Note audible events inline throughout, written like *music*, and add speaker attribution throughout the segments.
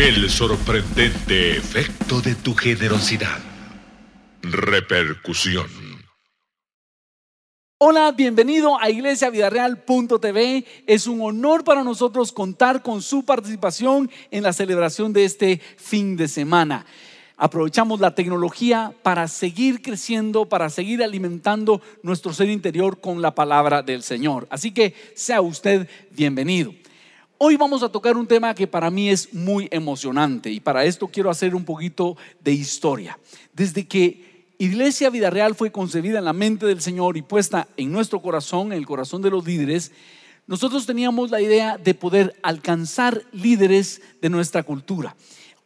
Speaker 1: El sorprendente efecto de tu generosidad. Repercusión.
Speaker 2: Hola, bienvenido a iglesiavidareal.tv. Es un honor para nosotros contar con su participación en la celebración de este fin de semana. Aprovechamos la tecnología para seguir creciendo, para seguir alimentando nuestro ser interior con la palabra del Señor. Así que sea usted bienvenido. Hoy vamos a tocar un tema que para mí es muy emocionante y para esto quiero hacer un poquito de historia. Desde que Iglesia Vida Real fue concebida en la mente del Señor y puesta en nuestro corazón, en el corazón de los líderes, nosotros teníamos la idea de poder alcanzar líderes de nuestra cultura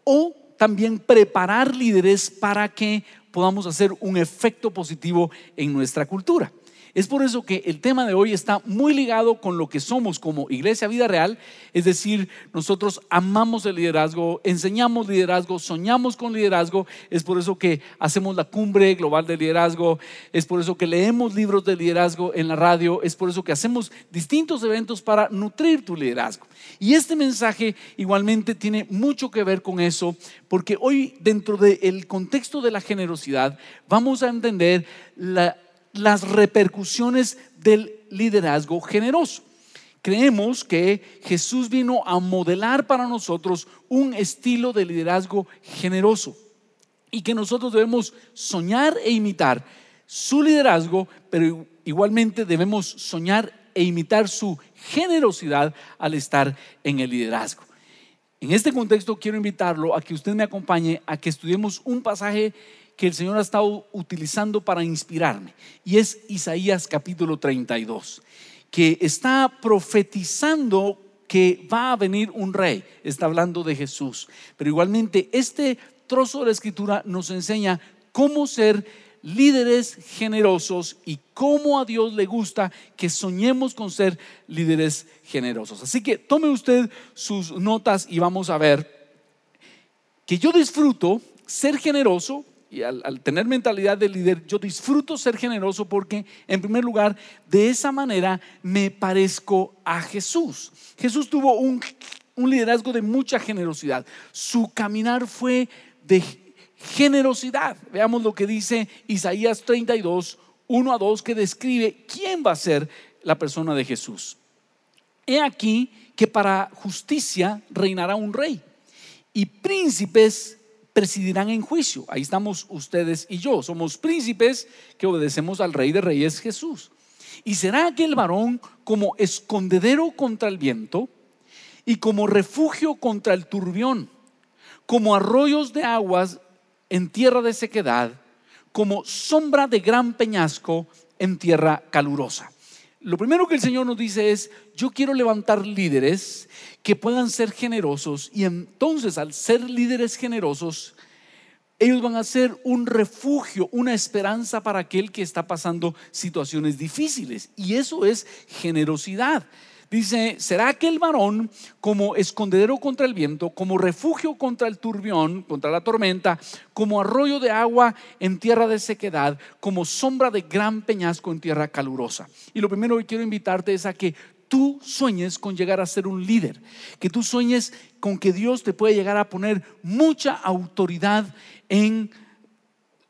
Speaker 2: o también preparar líderes para que podamos hacer un efecto positivo en nuestra cultura. Es por eso que el tema de hoy está muy ligado con lo que somos como Iglesia Vida Real, es decir, nosotros amamos el liderazgo, enseñamos liderazgo, soñamos con liderazgo, es por eso que hacemos la cumbre global de liderazgo, es por eso que leemos libros de liderazgo en la radio, es por eso que hacemos distintos eventos para nutrir tu liderazgo. Y este mensaje igualmente tiene mucho que ver con eso, porque hoy dentro del contexto de la generosidad vamos a entender la las repercusiones del liderazgo generoso. Creemos que Jesús vino a modelar para nosotros un estilo de liderazgo generoso y que nosotros debemos soñar e imitar su liderazgo, pero igualmente debemos soñar e imitar su generosidad al estar en el liderazgo. En este contexto quiero invitarlo a que usted me acompañe a que estudiemos un pasaje que el Señor ha estado utilizando para inspirarme. Y es Isaías capítulo 32, que está profetizando que va a venir un rey. Está hablando de Jesús. Pero igualmente este trozo de la escritura nos enseña cómo ser líderes generosos y cómo a Dios le gusta que soñemos con ser líderes generosos. Así que tome usted sus notas y vamos a ver que yo disfruto ser generoso y al, tener mentalidad de líder, yo disfruto ser generoso porque, en primer lugar, de esa manera me parezco a Jesús. Jesús tuvo un, un liderazgo de mucha generosidad. Su caminar fue de generosidad. Veamos lo que dice Isaías 32, 1 a 2, que describe quién va a ser la persona de Jesús. He aquí que para justicia reinará un rey y príncipes presidirán en juicio. Ahí estamos ustedes y yo. Somos príncipes que obedecemos al Rey de Reyes Jesús. Y será aquel varón como escondedero contra el viento y como refugio contra el turbión, como arroyos de aguas en tierra de sequedad, como sombra de gran peñasco en tierra calurosa. Lo primero que el Señor nos dice es, yo quiero levantar líderes que puedan ser generosos y entonces al ser líderes generosos, ellos van a ser un refugio, una esperanza para aquel que está pasando situaciones difíciles. Y eso es generosidad. Dice, será aquel varón como escondedero contra el viento, como refugio contra el turbión, contra la tormenta, como arroyo de agua en tierra de sequedad, como sombra de gran peñasco en tierra calurosa. Y lo primero que quiero invitarte es a que tú sueñes con llegar a ser un líder, que tú sueñes con que Dios te puede llegar a poner mucha autoridad en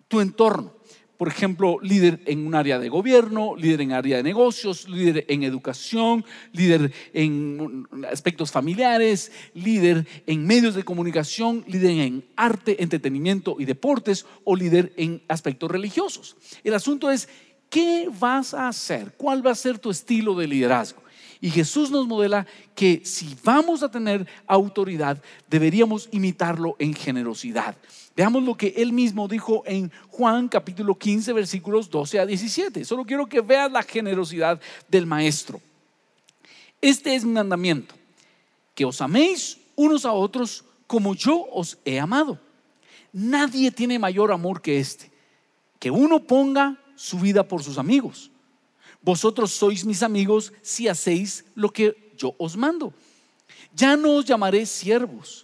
Speaker 2: tu entorno por ejemplo, líder en un área de gobierno, líder en área de negocios, líder en educación, líder en aspectos familiares, líder en medios de comunicación, líder en arte, entretenimiento y deportes o líder en aspectos religiosos. El asunto es, ¿qué vas a hacer? ¿Cuál va a ser tu estilo de liderazgo? Y Jesús nos modela que si vamos a tener autoridad, deberíamos imitarlo en generosidad. Veamos lo que él mismo dijo en Juan capítulo 15 versículos 12 a 17. Solo quiero que veas la generosidad del maestro. Este es mi mandamiento, que os améis unos a otros como yo os he amado. Nadie tiene mayor amor que este, que uno ponga su vida por sus amigos. Vosotros sois mis amigos si hacéis lo que yo os mando. Ya no os llamaré siervos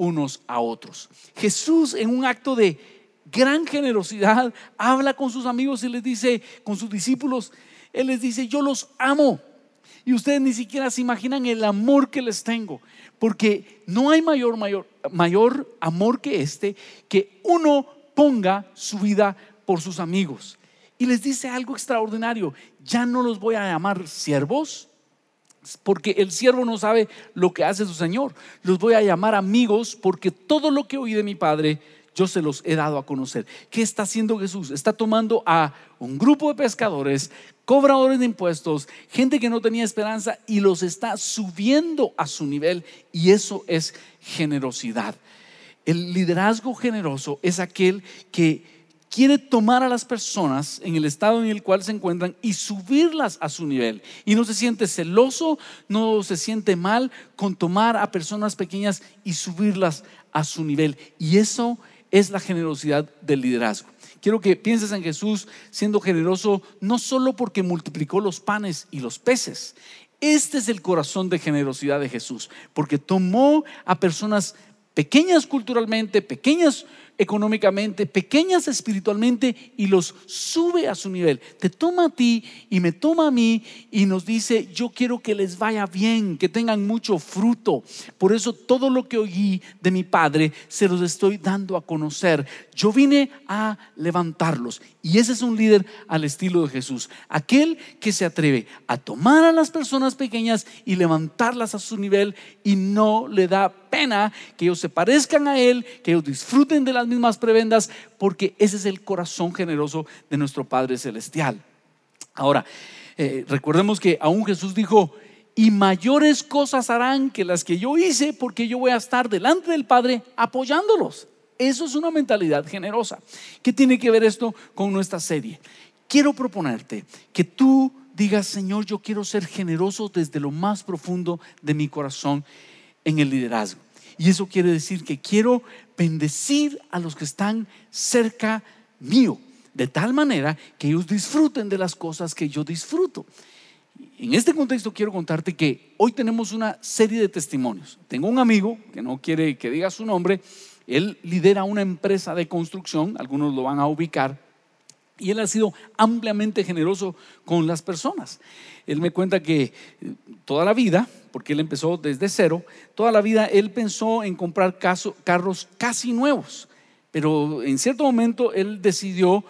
Speaker 2: unos a otros. Jesús en un acto de gran generosidad habla con sus amigos y les dice, con sus discípulos, Él les dice, yo los amo. Y ustedes ni siquiera se imaginan el amor que les tengo, porque no hay mayor, mayor, mayor amor que este, que uno ponga su vida por sus amigos. Y les dice algo extraordinario, ya no los voy a llamar siervos, porque el siervo no sabe lo que hace su Señor. Los voy a llamar amigos porque todo lo que oí de mi Padre yo se los he dado a conocer. ¿Qué está haciendo Jesús? Está tomando a un grupo de pescadores, cobradores de impuestos, gente que no tenía esperanza y los está subiendo a su nivel y eso es generosidad. El liderazgo generoso es aquel que quiere tomar a las personas en el estado en el cual se encuentran y subirlas a su nivel. Y no se siente celoso, no se siente mal con tomar a personas pequeñas y subirlas a su nivel. Y eso es la generosidad del liderazgo. Quiero que pienses en Jesús siendo generoso no solo porque multiplicó los panes y los peces. Este es el corazón de generosidad de Jesús, porque tomó a personas pequeñas culturalmente, pequeñas económicamente, pequeñas espiritualmente y los sube a su nivel. Te toma a ti y me toma a mí y nos dice, yo quiero que les vaya bien, que tengan mucho fruto. Por eso todo lo que oí de mi Padre se los estoy dando a conocer. Yo vine a levantarlos y ese es un líder al estilo de Jesús. Aquel que se atreve a tomar a las personas pequeñas y levantarlas a su nivel y no le da pena que ellos se parezcan a Él, que ellos disfruten de las mismas prebendas, porque ese es el corazón generoso de nuestro Padre Celestial. Ahora, eh, recordemos que aún Jesús dijo, y mayores cosas harán que las que yo hice, porque yo voy a estar delante del Padre apoyándolos. Eso es una mentalidad generosa. ¿Qué tiene que ver esto con nuestra serie? Quiero proponerte que tú digas, Señor, yo quiero ser generoso desde lo más profundo de mi corazón en el liderazgo. Y eso quiere decir que quiero bendecir a los que están cerca mío, de tal manera que ellos disfruten de las cosas que yo disfruto. En este contexto quiero contarte que hoy tenemos una serie de testimonios. Tengo un amigo que no quiere que diga su nombre, él lidera una empresa de construcción, algunos lo van a ubicar, y él ha sido ampliamente generoso con las personas. Él me cuenta que eh, toda la vida, porque él empezó desde cero, toda la vida él pensó en comprar carros casi nuevos, pero en cierto momento él decidió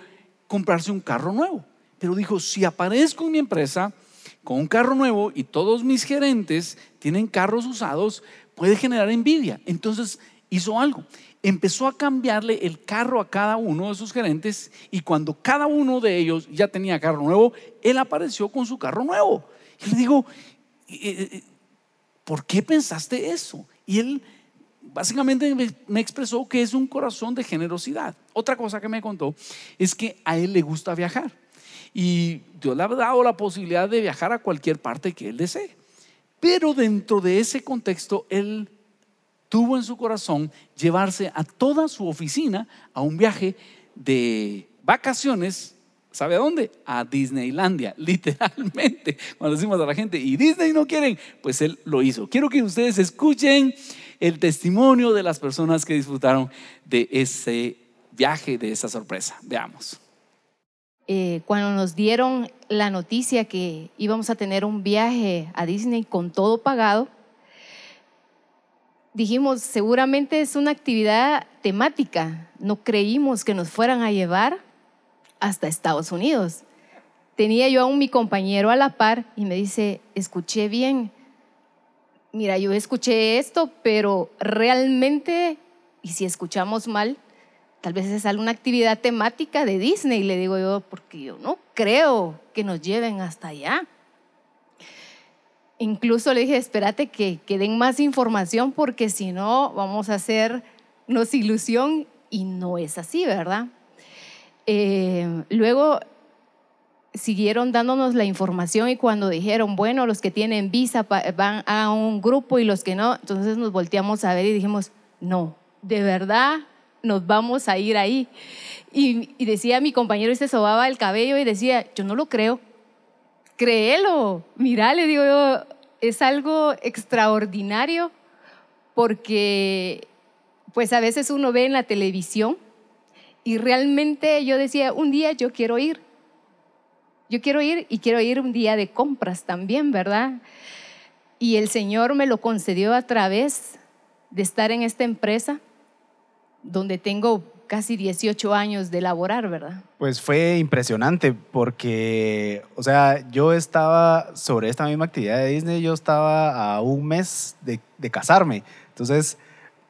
Speaker 2: comprarse un carro nuevo. Pero dijo, si aparezco en mi empresa, con un carro nuevo y todos mis gerentes tienen carros usados, puede generar envidia. Entonces hizo algo. Empezó a cambiarle el carro a cada uno de sus gerentes y cuando cada uno de ellos ya tenía carro nuevo, él apareció con su carro nuevo. Y le digo, eh, eh, ¿por qué pensaste eso? Y él básicamente me expresó que es un corazón de generosidad. Otra cosa que me contó es que a él le gusta viajar y Dios le ha dado la posibilidad de viajar a cualquier parte que él desee. Pero dentro de ese contexto, él tuvo en su corazón llevarse a toda su oficina a un viaje de vacaciones ¿Sabe a dónde? A Disneylandia, *laughs* literalmente. Cuando decimos a la gente, y Disney no quieren, pues él lo hizo. Quiero que ustedes escuchen el testimonio de las personas que disfrutaron de ese viaje, de esa sorpresa. Veamos.
Speaker 3: Eh, cuando nos dieron la noticia que íbamos a tener un viaje a Disney con todo pagado, dijimos, seguramente es una actividad temática. No creímos que nos fueran a llevar hasta Estados Unidos. Tenía yo a mi compañero a la par y me dice, escuché bien, mira, yo escuché esto, pero realmente, y si escuchamos mal, tal vez es alguna actividad temática de Disney, le digo yo, porque yo no creo que nos lleven hasta allá. Incluso le dije, espérate que, que den más información porque si no vamos a hacernos ilusión y no es así, ¿verdad? Eh, luego siguieron dándonos la información y cuando dijeron, bueno, los que tienen visa van a un grupo y los que no, entonces nos volteamos a ver y dijimos, no, de verdad nos vamos a ir ahí. Y, decía mi compañero, este sobaba el cabello y decía, yo no lo creo, créelo, mira, le digo es algo extraordinario porque pues a veces uno ve en la televisión y realmente yo decía, un día yo quiero ir. Yo quiero ir y quiero ir un día de compras también, ¿verdad? Y el Señor me lo concedió a través de estar en esta empresa donde tengo casi 18 años de laborar, ¿verdad?
Speaker 4: Pues fue impresionante porque, o sea, yo estaba sobre esta misma actividad de Disney, yo estaba a un mes de, casarme. Entonces,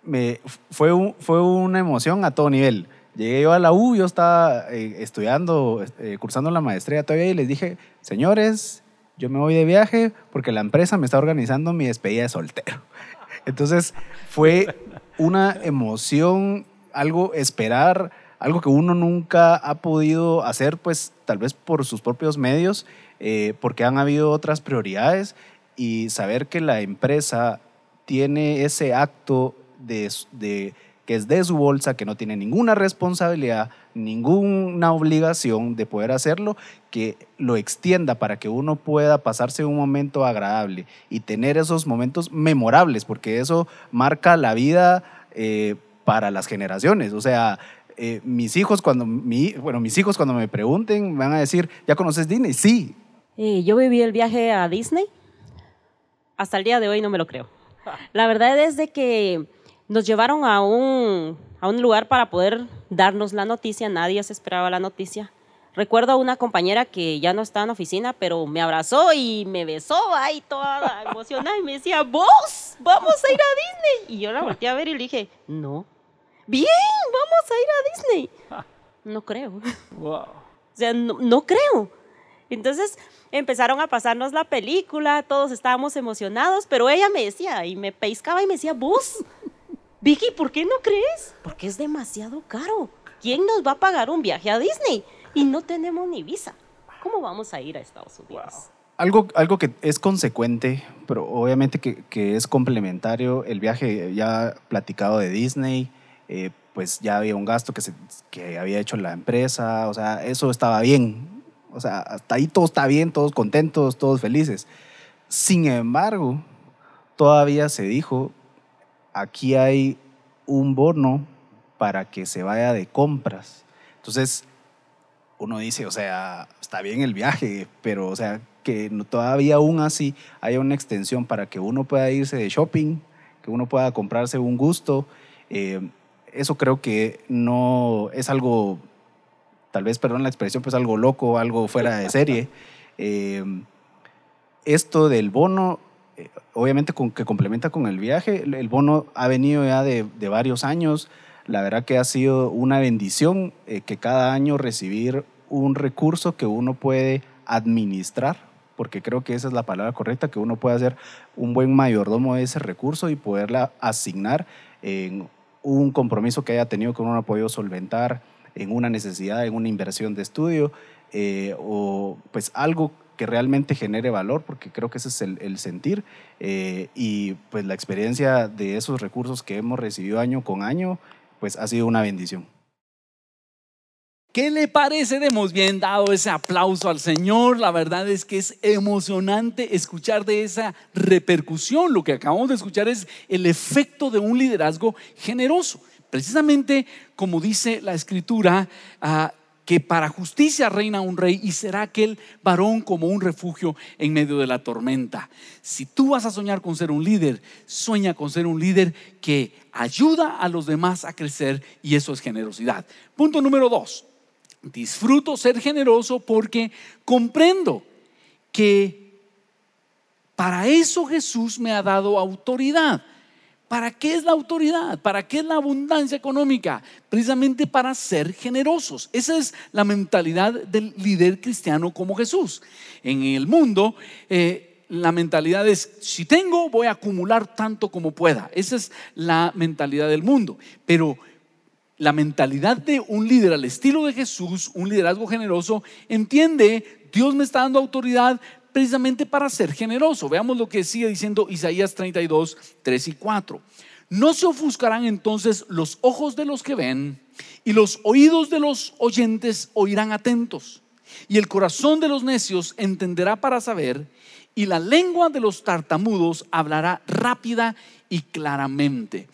Speaker 4: me, fue, fue una emoción a todo nivel. Llegué yo a la U, yo estaba eh, estudiando, eh, cursando la maestría todavía y les dije, señores, yo me voy de viaje porque la empresa me está organizando mi despedida de soltero. *laughs* Entonces fue una emoción, algo esperar, algo que uno nunca ha podido hacer, pues tal vez por sus propios medios, eh, porque han habido otras prioridades y saber que la empresa tiene ese acto de, de que es de su bolsa, que no tiene ninguna responsabilidad, ninguna obligación de poder hacerlo, que lo extienda para que uno pueda pasarse un momento agradable y tener esos momentos memorables, porque eso marca la vida eh, para las generaciones. O sea, eh, mis hijos cuando mi, bueno, mis hijos cuando me pregunten van a decir, ¿ya conoces Disney? Sí.
Speaker 5: Eh, yo viví el viaje a Disney. Hasta el día de hoy no me lo creo. La verdad es de que nos llevaron a un, a un lugar para poder darnos la noticia, nadie se esperaba la noticia. Recuerdo a una compañera que ya no está en oficina, pero me abrazó y me besó ahí toda emocionada y me decía, vos, vamos a ir a Disney. Y yo la volteé a ver y le dije, no, bien, vamos a ir a Disney. No creo. O sea, no, no creo. Entonces empezaron a pasarnos la película, todos estábamos emocionados, pero ella me decía y me pescaba y me decía, vos, Vicky, ¿por qué no crees? Porque es demasiado caro. ¿Quién nos va a pagar un viaje a Disney? Y no tenemos ni visa. ¿Cómo vamos a ir a Estados Unidos?
Speaker 4: Algo, algo que es consecuente, pero obviamente que, que es complementario, el viaje ya platicado de Disney, eh, pues ya había un gasto que, se, que había hecho la empresa, o sea, eso estaba bien. O sea, hasta ahí todo está bien, todos contentos, todos felices. Sin embargo, todavía se dijo aquí hay un bono para que se vaya de compras. Entonces, uno dice, o sea, está bien el viaje, pero, o sea, que todavía aún así haya una extensión para que uno pueda irse de shopping, que uno pueda comprarse un gusto. Eh, eso creo que no es algo, tal vez, perdón la expresión, pues algo loco, algo fuera de serie. *laughs* Eh, esto del bono, obviamente con, que complementa con el viaje, el, bono ha venido ya de, de varios años. La verdad que ha sido una bendición eh, que cada año recibir un recurso que uno puede administrar, porque creo que esa es la palabra correcta, que uno puede hacer un buen mayordomo de ese recurso y poderla asignar en un compromiso que haya tenido que uno ha podido solventar, en una necesidad, en una inversión de estudio, eh, o pues algo que realmente genere valor, porque creo que ese es el, sentir, eh, y pues la experiencia de esos recursos que hemos recibido año con año, pues ha sido una bendición.
Speaker 2: ¿Qué le parece? Hemos bien dado ese aplauso al Señor. La verdad es que es emocionante escuchar de esa repercusión. Lo que acabamos de escuchar es el efecto de un liderazgo generoso. Precisamente como dice la escritura, ah, que para justicia reina un rey y será aquel varón como un refugio en medio de la tormenta. Si tú vas a soñar con ser un líder, sueña con ser un líder que ayuda a los demás a crecer y eso es generosidad. Punto número dos. Disfruto ser generoso porque comprendo que para eso Jesús me ha dado autoridad. ¿Para qué es la autoridad? ¿Para qué es la abundancia económica? Precisamente para ser generosos. Esa es la mentalidad del líder cristiano como Jesús. En el mundo, eh, la mentalidad es, si tengo, voy a acumular tanto como pueda. Esa es la mentalidad del mundo. Pero la mentalidad de un líder al estilo de Jesús, un liderazgo generoso, entiende, Dios me está dando autoridad precisamente para ser generoso. Veamos lo que sigue diciendo Isaías 32, 3 y 4. No se ofuscarán entonces los ojos de los que ven y los oídos de los oyentes oirán atentos. Y el corazón de los necios entenderá para saber y la lengua de los tartamudos hablará rápida y claramente.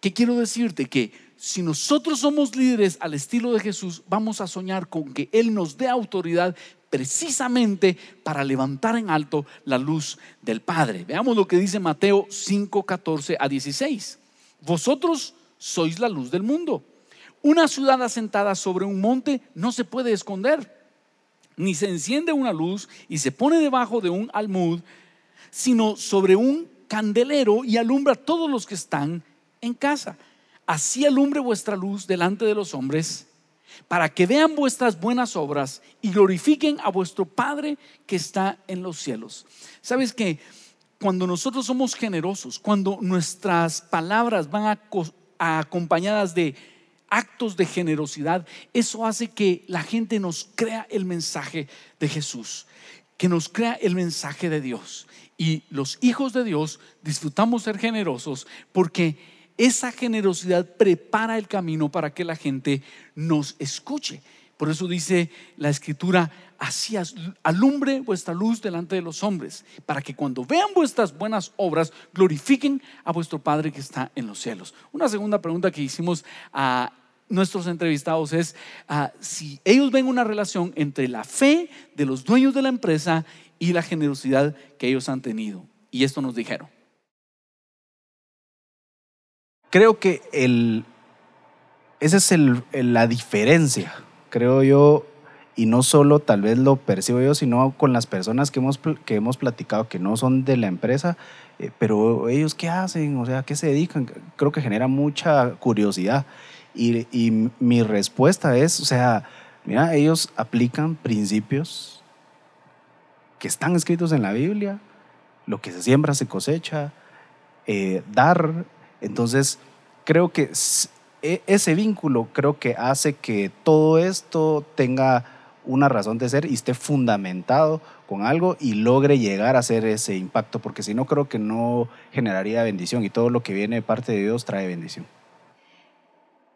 Speaker 2: ¿Qué quiero decirte? Que si nosotros somos líderes al estilo de Jesús, vamos a soñar con que Él nos dé autoridad precisamente para levantar en alto la luz del Padre. Veamos lo que dice Mateo 5, 14 a 16. Vosotros sois la luz del mundo. Una ciudad asentada sobre un monte no se puede esconder, ni se enciende una luz y se pone debajo de un almud, sino sobre un candelero y alumbra a todos los que están en casa así alumbre vuestra luz delante de los hombres, para que vean vuestras buenas obras y glorifiquen a vuestro Padre que está en los cielos. ¿Sabes que Cuando nosotros somos generosos, cuando nuestras palabras van acompañadas de actos de generosidad, eso hace que la gente nos crea el mensaje de Jesús, que nos crea el mensaje de Dios. Y los hijos de Dios disfrutamos ser generosos porque esa generosidad prepara el camino para que la gente nos escuche. Por eso dice la escritura, así alumbre vuestra luz delante de los hombres, para que cuando vean vuestras buenas obras, glorifiquen a vuestro Padre que está en los cielos. Una segunda pregunta que hicimos a nuestros entrevistados es ah, si ellos ven una relación entre la fe de los dueños de la empresa y la generosidad que ellos han tenido. Y esto nos dijeron.
Speaker 4: Creo que el, esa es el, la diferencia, creo yo, y no solo tal vez lo percibo yo, sino con las personas que hemos, que hemos platicado que no son de la empresa, eh, pero ellos qué hacen, o sea, qué se dedican, creo que genera mucha curiosidad. Y, y mi respuesta es, o sea, mira, ellos aplican principios que están escritos en la Biblia, lo que se siembra se cosecha, eh, dar entonces, creo que e, ese vínculo creo que hace que todo esto tenga una razón de ser y esté fundamentado con algo y logre llegar a hacer ese impacto, porque si no creo que no generaría bendición y todo lo que viene de parte de Dios trae bendición.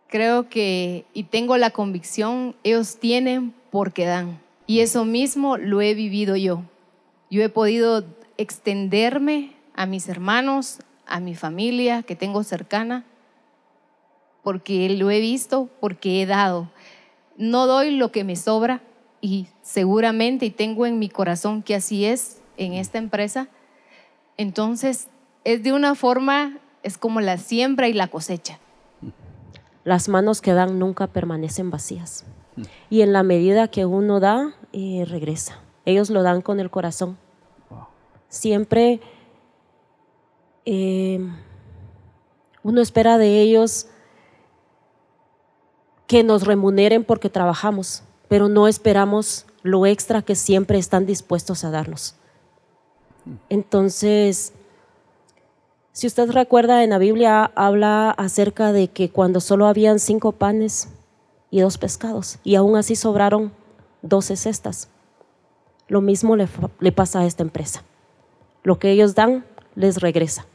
Speaker 3: Creo que, y tengo la convicción, ellos tienen porque dan. Y eso mismo lo he vivido yo. Yo he podido extenderme a mis hermanos, a mi familia que tengo cercana, porque lo he visto, porque he dado. No doy lo que me sobra y seguramente, y tengo en mi corazón que así es en esta empresa, entonces es de una forma, es como la siembra y la cosecha.
Speaker 5: Las manos que dan nunca permanecen vacías. Y en la medida que uno da, eh, regresa. Ellos lo dan con el corazón. siempre eh, uno espera de ellos que nos remuneren porque trabajamos, pero no esperamos lo extra que siempre están dispuestos a darnos. Entonces, si usted recuerda, en la Biblia habla acerca de que cuando solo habían cinco panes y dos pescados, y aún así sobraron doce cestas. Lo mismo le, le pasa a esta empresa. Lo que ellos dan les regresa.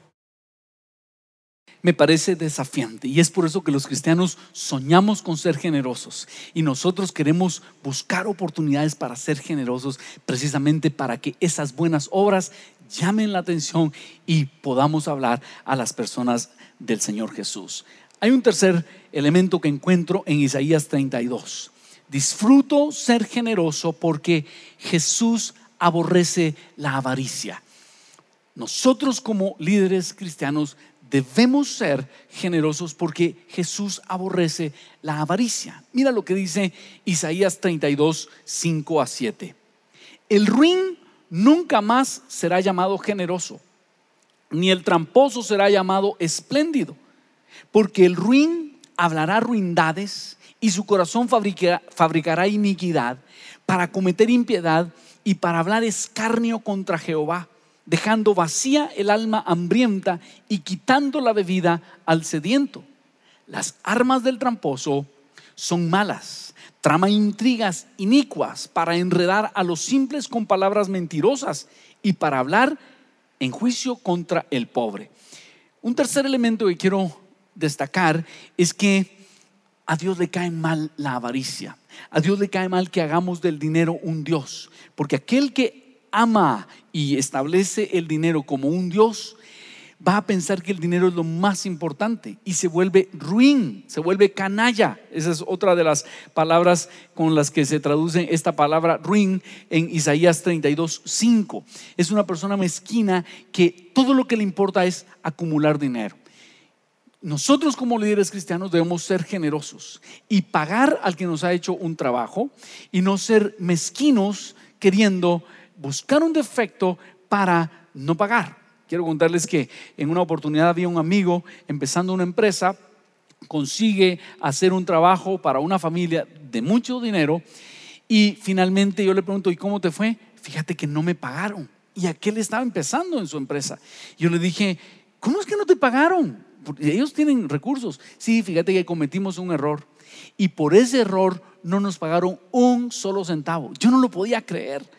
Speaker 2: Me parece desafiante y es por eso que los cristianos soñamos con ser generosos y nosotros queremos buscar oportunidades para ser generosos precisamente para que esas buenas obras llamen la atención y podamos hablar a las personas del Señor Jesús. Hay un tercer elemento que encuentro en Isaías 32. Disfruto ser generoso porque Jesús aborrece la avaricia. Nosotros como líderes cristianos debemos ser generosos porque Jesús aborrece la avaricia. Mira lo que dice Isaías 32, 5 a 7. El ruin nunca más será llamado generoso, ni el tramposo será llamado espléndido, porque el ruin hablará ruindades y su corazón fabricará, fabricará iniquidad para cometer impiedad y para hablar escarnio contra Jehová dejando vacía el alma hambrienta y quitando la bebida al sediento. Las armas del tramposo son malas, trama intrigas inicuas para enredar a los simples con palabras mentirosas y para hablar en juicio contra el pobre. Un tercer elemento que quiero destacar es que a Dios le cae mal la avaricia. A Dios le cae mal que hagamos del dinero un Dios. Porque aquel que ama y establece el dinero como un Dios, va a pensar que el dinero es lo más importante y se vuelve ruin, se vuelve canalla. Esa es otra de las palabras con las que se traduce esta palabra ruin en Isaías 32, 5. Es una persona mezquina que todo lo que le importa es acumular dinero. Nosotros como líderes cristianos debemos ser generosos y pagar al que nos ha hecho un trabajo y no ser mezquinos queriendo buscar un defecto para no pagar. Quiero contarles que en una oportunidad había un amigo empezando una empresa, consigue hacer un trabajo para una familia de mucho dinero y finalmente yo le pregunto, ¿y cómo te fue? Fíjate que no me pagaron. Y aquel estaba empezando en su empresa. Yo le dije, ¿cómo es que no te pagaron? Porque ellos tienen recursos. Sí, fíjate que cometimos un error. Y por ese error no nos pagaron un solo centavo. Yo no lo podía creer.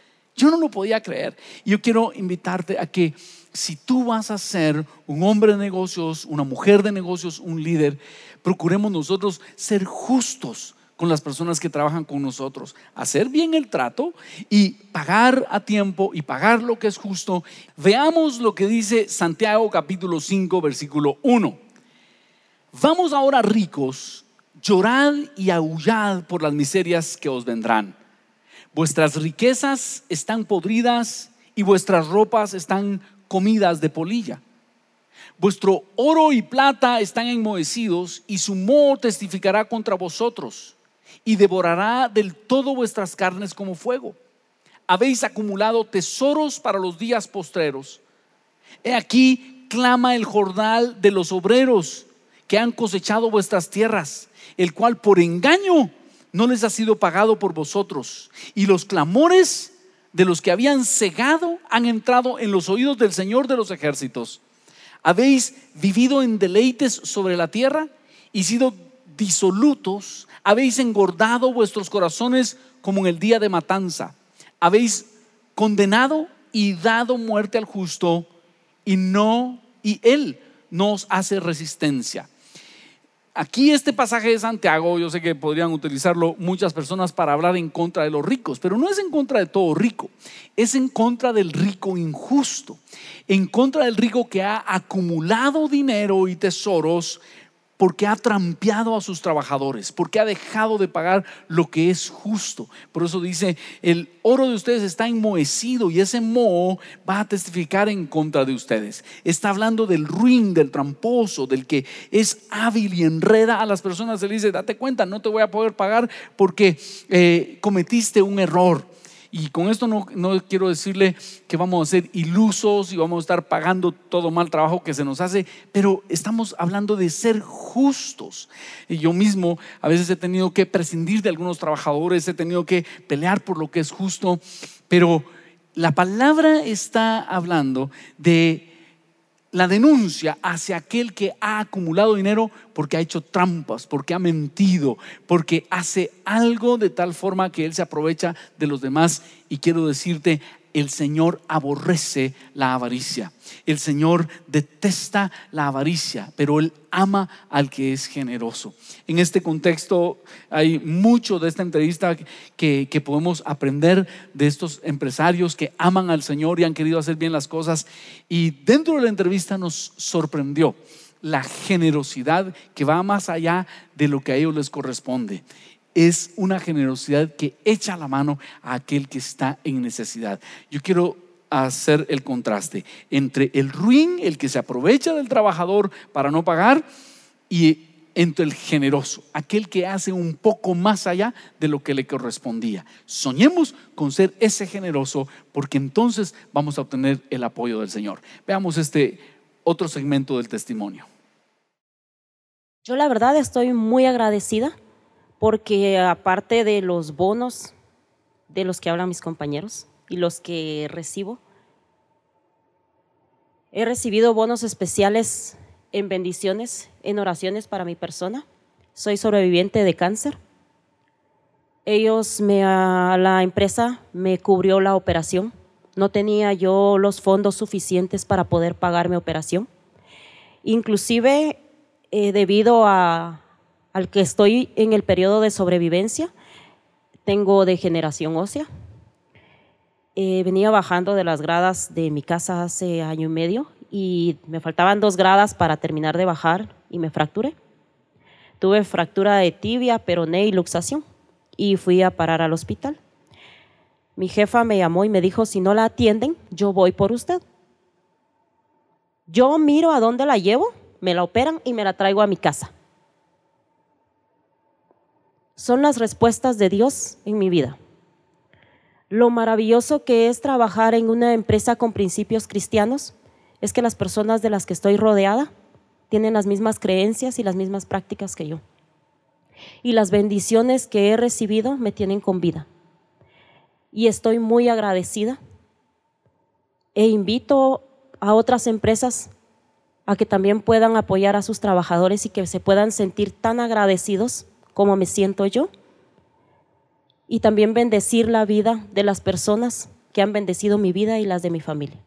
Speaker 2: Yo no lo podía creer. Y yo quiero invitarte a que si tú vas a ser un hombre de negocios, una mujer de negocios, un líder, procuremos nosotros ser justos con las personas que trabajan con nosotros, hacer bien el trato y pagar a tiempo y pagar lo que es justo. Veamos lo que dice Santiago capítulo 5 versículo 1. Vamos ahora ricos, llorad y aullad por las miserias que os vendrán. Vuestras riquezas están podridas y vuestras ropas están comidas de polilla. Vuestro oro y plata están enmohecidos y su moho testificará contra vosotros y devorará del todo vuestras carnes como fuego. Habéis acumulado tesoros para los días postreros. He aquí clama el jornal de los obreros que han cosechado vuestras tierras, el cual por engaño no les ha sido pagado por vosotros. Y los clamores de los que habían cegado han entrado en los oídos del Señor de los ejércitos. Habéis vivido en deleites sobre la tierra y sido disolutos. Habéis engordado vuestros corazones como en el día de matanza. Habéis condenado y dado muerte al justo y no y él nos hace resistencia. Aquí este pasaje de Santiago, yo sé que podrían utilizarlo muchas personas para hablar en contra de los ricos, pero no es en contra de todo rico, es en contra del rico injusto, en contra del rico que ha acumulado dinero y tesoros porque ha trampeado a sus trabajadores, porque ha dejado de pagar lo que es justo. Por eso dice, el oro de ustedes está enmohecido y ese moho va a testificar en contra de ustedes. Está hablando del ruin, del tramposo, del que es hábil y enreda a las personas. Se le dice, date cuenta, no te voy a poder pagar porque eh, cometiste un error. Y con esto no, no quiero decirle que vamos a ser ilusos y vamos a estar pagando todo mal trabajo que se nos hace, pero estamos hablando de ser justos. Y yo mismo a veces he tenido que prescindir de algunos trabajadores, he tenido que pelear por lo que es justo, pero la palabra está hablando de la denuncia hacia aquel que ha acumulado dinero porque ha hecho trampas, porque ha mentido, porque hace algo de tal forma que él se aprovecha de los demás. Y quiero decirte, el Señor aborrece la avaricia. El Señor detesta la avaricia, pero Él ama al que es generoso. En este contexto hay mucho de esta entrevista que, que, podemos aprender de estos empresarios que aman al Señor y han querido hacer bien las cosas. Y dentro de la entrevista nos sorprendió la generosidad que va más allá de lo que a ellos les corresponde es una generosidad que echa la mano a aquel que está en necesidad. Yo quiero hacer el contraste entre el ruin, el que se aprovecha del trabajador para no pagar, y entre el generoso, aquel que hace un poco más allá de lo que le correspondía. Soñemos con ser ese generoso porque entonces vamos a obtener el apoyo del Señor. Veamos este otro segmento del testimonio.
Speaker 5: Yo la verdad estoy muy agradecida porque aparte de los bonos de los que hablan mis compañeros y los que recibo, he recibido bonos especiales en bendiciones, en oraciones para mi persona. Soy sobreviviente de cáncer. Ellos, me, la empresa me cubrió la operación. No tenía yo los fondos suficientes para poder pagar mi operación. Inclusive, eh, debido a, al que estoy en el periodo de sobrevivencia, tengo degeneración ósea. Eh, venía bajando de las gradas de mi casa hace año y medio y me faltaban dos gradas para terminar de bajar y me fracturé. Tuve fractura de tibia, peroné y luxación y fui a parar al hospital. Mi jefa me llamó y me dijo, si no la atienden, yo voy por usted. Yo miro a dónde la llevo, me la operan y me la traigo a mi casa son las respuestas de Dios en mi vida. Lo maravilloso que es trabajar en una empresa con principios cristianos es que las personas de las que estoy rodeada tienen las mismas creencias y las mismas prácticas que yo. Y las bendiciones que he recibido me tienen con vida. Y estoy muy agradecida. E invito a otras empresas a que también puedan apoyar a sus trabajadores y que se puedan sentir tan agradecidos cómo me siento yo. Y también bendecir la vida de las personas que han bendecido mi vida y las de mi familia.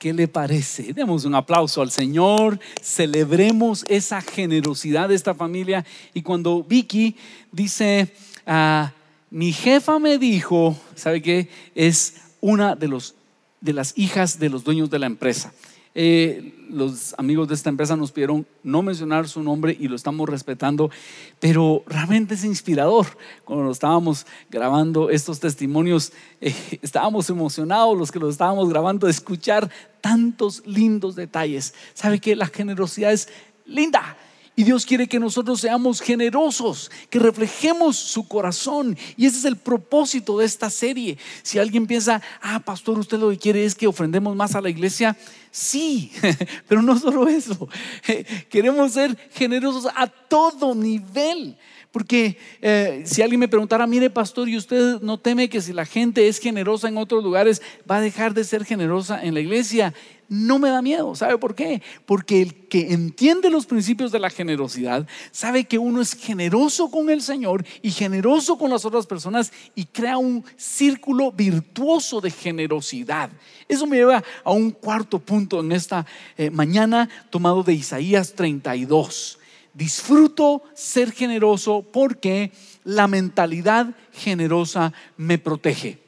Speaker 2: ¿Qué le parece? Demos un aplauso al Señor, celebremos esa generosidad de esta familia. Y cuando Vicky dice, ah, mi jefa me dijo, ¿sabe qué? Es una de, los, de las hijas de los dueños de la empresa. Eh, los amigos de esta empresa nos pidieron no mencionar su nombre y lo estamos respetando, pero realmente es inspirador. Cuando estábamos grabando estos testimonios, eh, *laughs* estábamos emocionados los que los estábamos grabando de escuchar tantos lindos detalles. ¿Sabe que la generosidad es linda? Y Dios quiere que nosotros seamos generosos, que reflejemos su corazón. Y ese es el propósito de esta serie. Si alguien piensa, ah, pastor, usted lo que quiere es que ofrendemos más a la iglesia, sí, *laughs* pero no solo eso. *laughs* Queremos ser generosos a todo nivel. Porque eh, si alguien me preguntara, mire pastor, ¿y usted no teme que si la gente es generosa en otros lugares va a dejar de ser generosa en la iglesia? No me da miedo. ¿Sabe por qué? Porque el que entiende los principios de la generosidad sabe que uno es generoso con el Señor y generoso con las otras personas y crea un círculo virtuoso de generosidad. Eso me lleva a un cuarto punto en esta eh, mañana tomado de Isaías 32 disfruto ser generoso porque la mentalidad generosa me protege.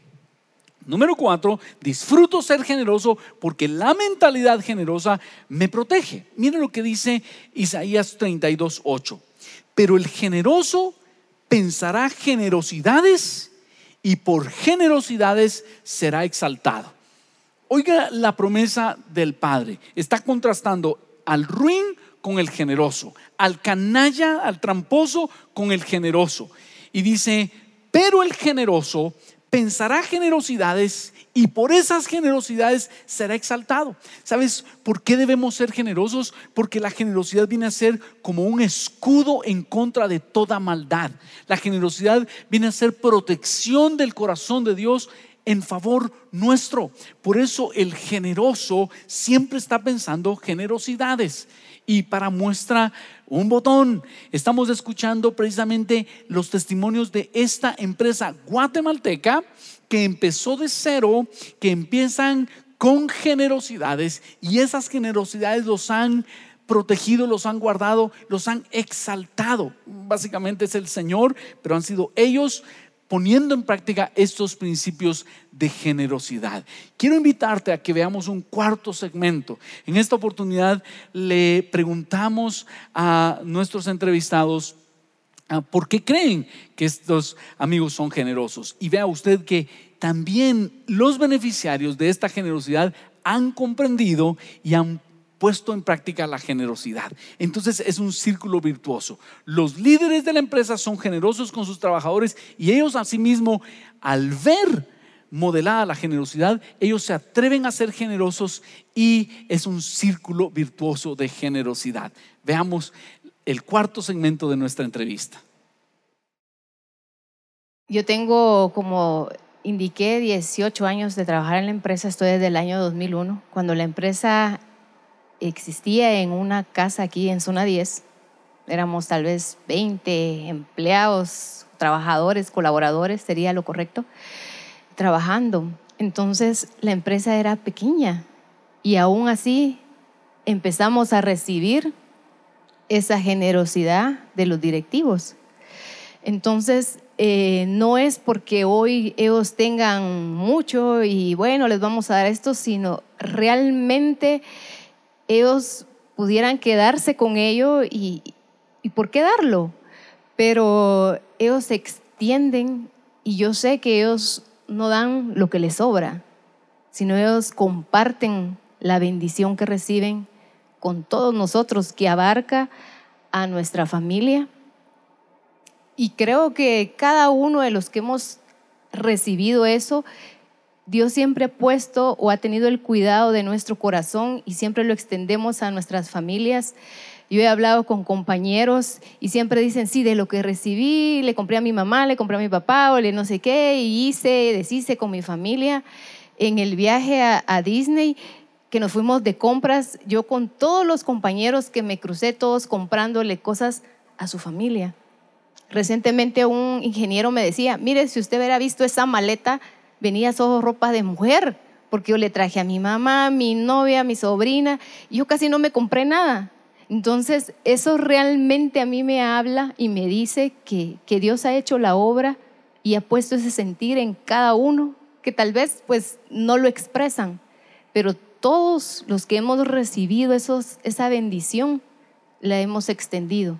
Speaker 2: Número cuatro, disfruto ser generoso porque la mentalidad generosa me protege. Miren lo que dice Isaías 32, 8. Pero el generoso pensará generosidades y por generosidades será exaltado. Oiga la promesa del Padre. Está contrastando al ruin con el generoso, al canalla, al tramposo con el generoso. Y dice, pero el generoso pensará generosidades y por esas generosidades será exaltado. ¿Sabes por qué debemos ser generosos? Porque la generosidad viene a ser como un escudo en contra de toda maldad. La generosidad viene a ser protección del corazón de Dios en favor nuestro. Por eso el generoso siempre está pensando generosidades. Y para muestra un botón, estamos escuchando precisamente los testimonios de esta empresa guatemalteca que empezó de cero, que empiezan con generosidades y esas generosidades los han protegido, los han guardado, los han exaltado. Básicamente es el Señor, pero han sido ellos poniendo en práctica estos principios de generosidad. Quiero invitarte a que veamos un cuarto segmento. En esta oportunidad le preguntamos a nuestros entrevistados ah, por qué creen que estos amigos son generosos. Y vea usted que también los beneficiarios de esta generosidad han comprendido y han puesto en práctica la generosidad. Entonces es un círculo virtuoso. Los líderes de la empresa son generosos con sus trabajadores y ellos asimismo, al ver modelada la generosidad, ellos se atreven a ser generosos y es un círculo virtuoso de generosidad. Veamos el cuarto segmento de nuestra entrevista.
Speaker 3: Yo tengo, como indiqué, 18 años de trabajar en la empresa, estoy desde el año 2001, cuando la empresa existía en una casa aquí en zona 10. Éramos tal vez 20 empleados, trabajadores, colaboradores, sería lo correcto, trabajando. Entonces la empresa era pequeña y aún así empezamos a recibir esa generosidad de los directivos. Entonces, eh, no es porque hoy ellos tengan mucho y bueno, les vamos a dar esto, sino realmente ellos pudieran quedarse con ello y, y por qué darlo. Pero ellos se extienden y yo sé que ellos no dan lo que les sobra, sino ellos comparten la bendición que reciben con todos nosotros, que abarca a nuestra familia. Y creo que cada uno de los que hemos recibido eso Dios siempre ha puesto o ha tenido el cuidado de nuestro corazón y siempre lo extendemos a nuestras familias. Yo he hablado con compañeros y siempre dicen, sí, de lo que recibí, le compré a mi mamá, le compré a mi papá o le no sé qué, y hice, deshice con mi familia. En el viaje a, a Disney, que nos fuimos de compras, yo con todos los compañeros que me crucé, todos comprándole cosas a su familia. Recientemente un ingeniero me decía, mire, si usted hubiera visto esa maleta, venía solo ropa de mujer, porque yo le traje a mi mamá, a mi novia, a mi sobrina, y yo casi no me compré nada. Entonces, eso realmente a mí me habla y me dice que, que Dios ha hecho la obra y ha puesto ese sentir en cada uno, que tal vez pues no lo expresan, pero todos los que hemos recibido esos, esa bendición, la hemos extendido.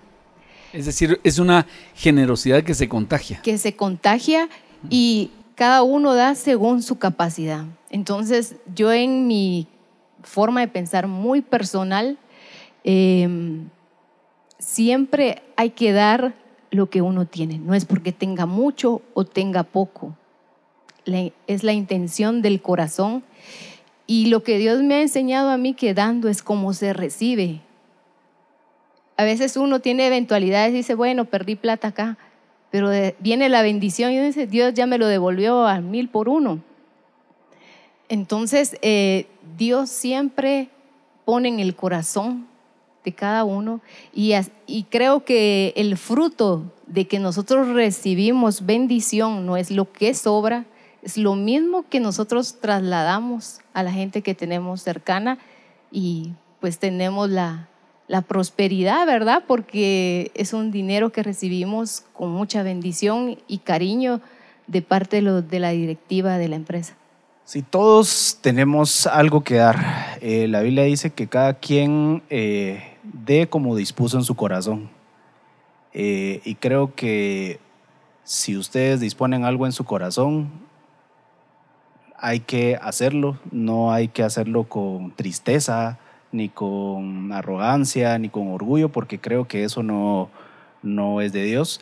Speaker 2: Es decir, es una generosidad que se contagia.
Speaker 3: Que se contagia y cada uno da según su capacidad. Entonces, yo en mi forma de pensar muy personal, em, siempre hay que dar lo que uno tiene. No es porque tenga mucho o tenga poco. es la intención del corazón. Y lo que Dios me ha enseñado a mí que dando es como se recibe. A veces uno tiene eventualidades y dice, bueno, perdí plata acá, pero viene la bendición y dice, Dios ya me lo devolvió a mil por uno. Entonces, eh, Dios siempre pone en el corazón de cada uno y, y creo que el fruto de que nosotros recibimos bendición no es lo que sobra, es lo mismo que nosotros trasladamos a la gente que tenemos cercana y pues tenemos la, la prosperidad, ¿verdad? Porque es un dinero que recibimos con mucha bendición y cariño de parte de, la directiva de la empresa.
Speaker 4: Si todos tenemos algo que dar, eh, la Biblia dice que cada quien eh, dé como dispuso en su corazón. Eh, y creo que si ustedes disponen algo en su corazón, hay que hacerlo, no hay que hacerlo con tristeza, ni con arrogancia, ni con orgullo, porque creo que eso no, no es de Dios.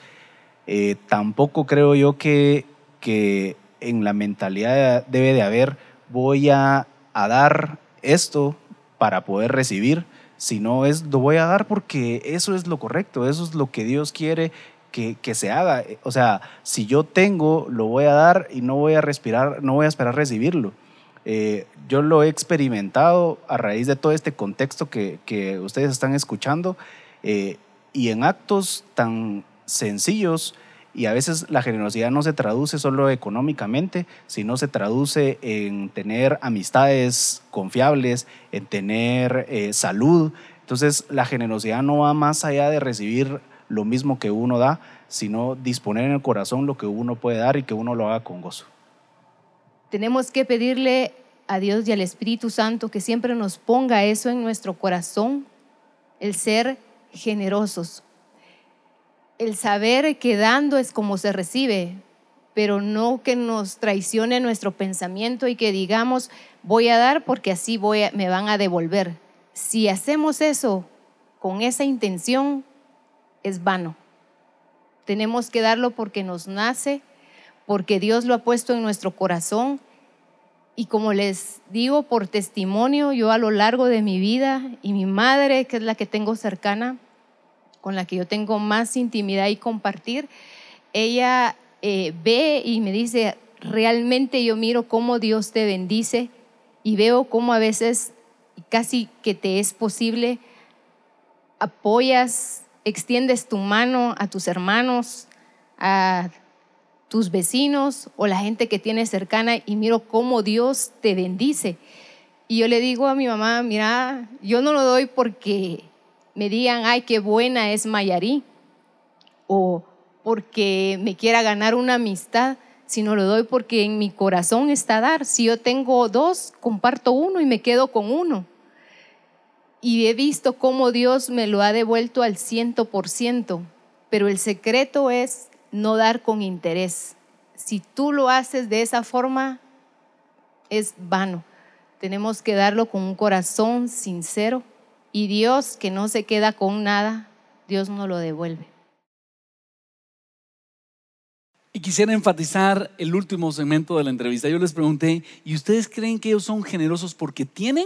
Speaker 4: Eh, tampoco creo yo que, que en la mentalidad debe de haber, voy a, a dar esto para poder recibir, sino es, lo voy a dar porque eso es lo correcto, eso es lo que Dios quiere que, que se haga. O sea, si yo tengo, lo voy a dar y no voy a respirar, no voy a esperar recibirlo. Eh, yo lo he experimentado a raíz de todo este contexto que, ustedes están escuchando eh, y en actos tan sencillos y a veces la generosidad no se traduce solo económicamente, sino se traduce en tener amistades confiables, en tener eh, salud. Entonces la generosidad no va más allá de recibir lo mismo que uno da, sino disponer en el corazón lo que uno puede dar y que uno lo haga con gozo.
Speaker 3: Tenemos que pedirle a Dios y al Espíritu Santo que siempre nos ponga eso en nuestro corazón, el ser generosos, el saber que dando es como se recibe, pero no que nos traicione nuestro pensamiento y que digamos, voy a dar porque así me van a devolver. Si hacemos eso con esa intención, es vano. Tenemos que darlo porque nos nace, porque Dios lo ha puesto en nuestro corazón. Y como les digo por testimonio, yo a lo largo de mi vida y mi madre, que es la que tengo cercana, con la que yo tengo más intimidad y compartir, ella eh, ve y me dice, realmente yo miro cómo Dios te bendice y veo cómo a veces casi que te es posible, apoyas, extiendes tu mano a tus hermanos, a tus vecinos o la gente que tienes cercana y miro cómo Dios te bendice. Y yo le digo a mi mamá, mira, yo no lo doy porque me digan, ay, qué buena es Mayarí, o porque me quiera ganar una amistad, sino lo doy porque en mi corazón está dar. Si yo tengo dos, comparto uno y me quedo con uno. Y he visto cómo Dios me lo ha devuelto al ciento por ciento, pero el secreto es no dar con interés. Si tú lo haces de esa forma, es vano. Tenemos que darlo con un corazón sincero y Dios que no se queda con nada, Dios no lo devuelve.
Speaker 2: Y quisiera enfatizar el último segmento de la entrevista. Yo les pregunté, ¿y ustedes creen que ellos son generosos porque tienen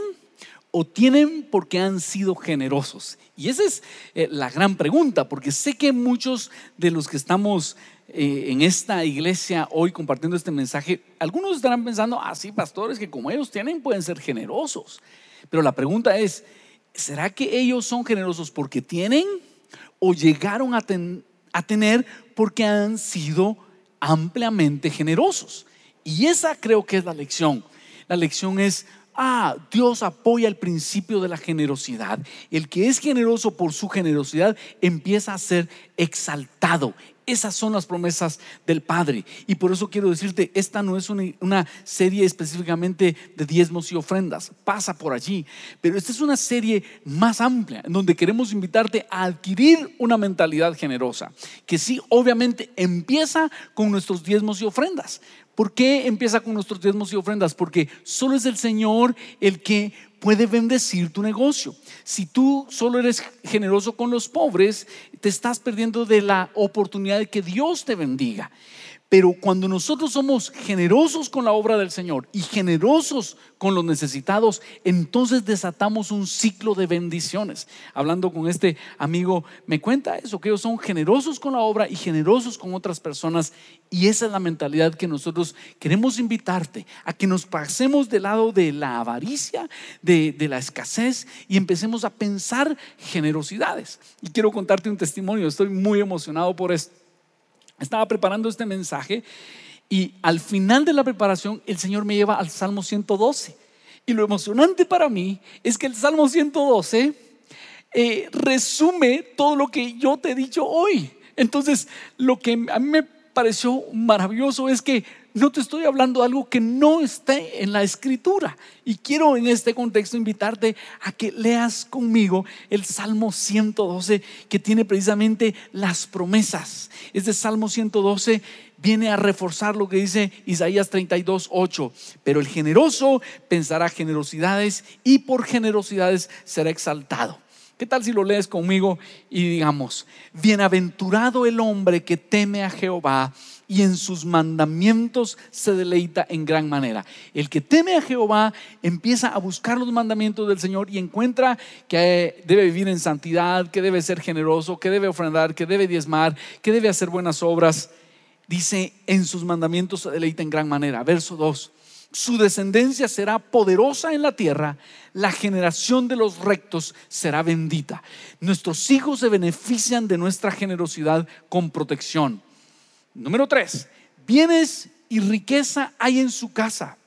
Speaker 2: o tienen porque han sido generosos? Y esa es eh, la gran pregunta, porque sé que muchos de los que estamos eh, en esta iglesia hoy compartiendo este mensaje, algunos estarán pensando, ah, sí, pastores, que como ellos tienen pueden ser generosos. Pero la pregunta es, ¿será que ellos son generosos porque tienen o llegaron a tener porque han sido ampliamente generosos? Y esa creo que es la lección. La lección es, ah, Dios apoya el principio de la generosidad. El que es generoso por su generosidad empieza a ser exaltado. Esas son las promesas del Padre. Y por eso quiero decirte, esta no es una, una serie específicamente de diezmos y ofrendas. Pasa por allí. Pero esta es una serie más amplia, en donde queremos invitarte a adquirir una mentalidad generosa. Que sí, obviamente, empieza con nuestros diezmos y ofrendas. ¿Por qué empieza con nuestros diezmos y ofrendas? Porque solo es el Señor el que puede bendecir tu negocio. Si tú solo eres generoso con los pobres, te estás perdiendo de la oportunidad de que Dios te bendiga. Pero cuando nosotros somos generosos con la obra del Señor y generosos con los necesitados, entonces desatamos un ciclo de bendiciones. Hablando con este amigo, me cuenta eso, que ellos son generosos con la obra y generosos con otras personas. Y esa es la mentalidad que nosotros queremos invitarte a que nos pasemos del lado de la avaricia, de, de la escasez y empecemos a pensar generosidades. Y quiero contarte un testimonio, estoy muy emocionado por esto estaba preparando este mensaje y al final de la preparación el Señor me lleva al Salmo 112. Y lo emocionante para mí es que el Salmo 112 eh, resume todo lo que yo te he dicho hoy. Entonces, lo que a mí me pareció maravilloso es que no te estoy hablando de algo que no esté en la escritura. Y quiero en este contexto invitarte a que leas conmigo el Salmo 112 que tiene precisamente las promesas. Este Salmo 112 viene a reforzar lo que dice Isaías 32, 8. Pero el generoso pensará generosidades y por generosidades será exaltado. ¿Qué tal si lo lees conmigo y digamos, bienaventurado el hombre que teme a Jehová y en sus mandamientos se deleita en gran manera. El que teme a Jehová empieza a buscar los mandamientos del Señor y encuentra que debe vivir en santidad, que debe ser generoso, que debe ofrendar, que debe diezmar, que debe hacer buenas obras. Dice, en sus mandamientos se deleita en gran manera. Verso 2 su descendencia será poderosa en la tierra, la generación de los rectos será bendita. Nuestros hijos se benefician de nuestra generosidad con protección. Número tres, bienes y riqueza hay en su casa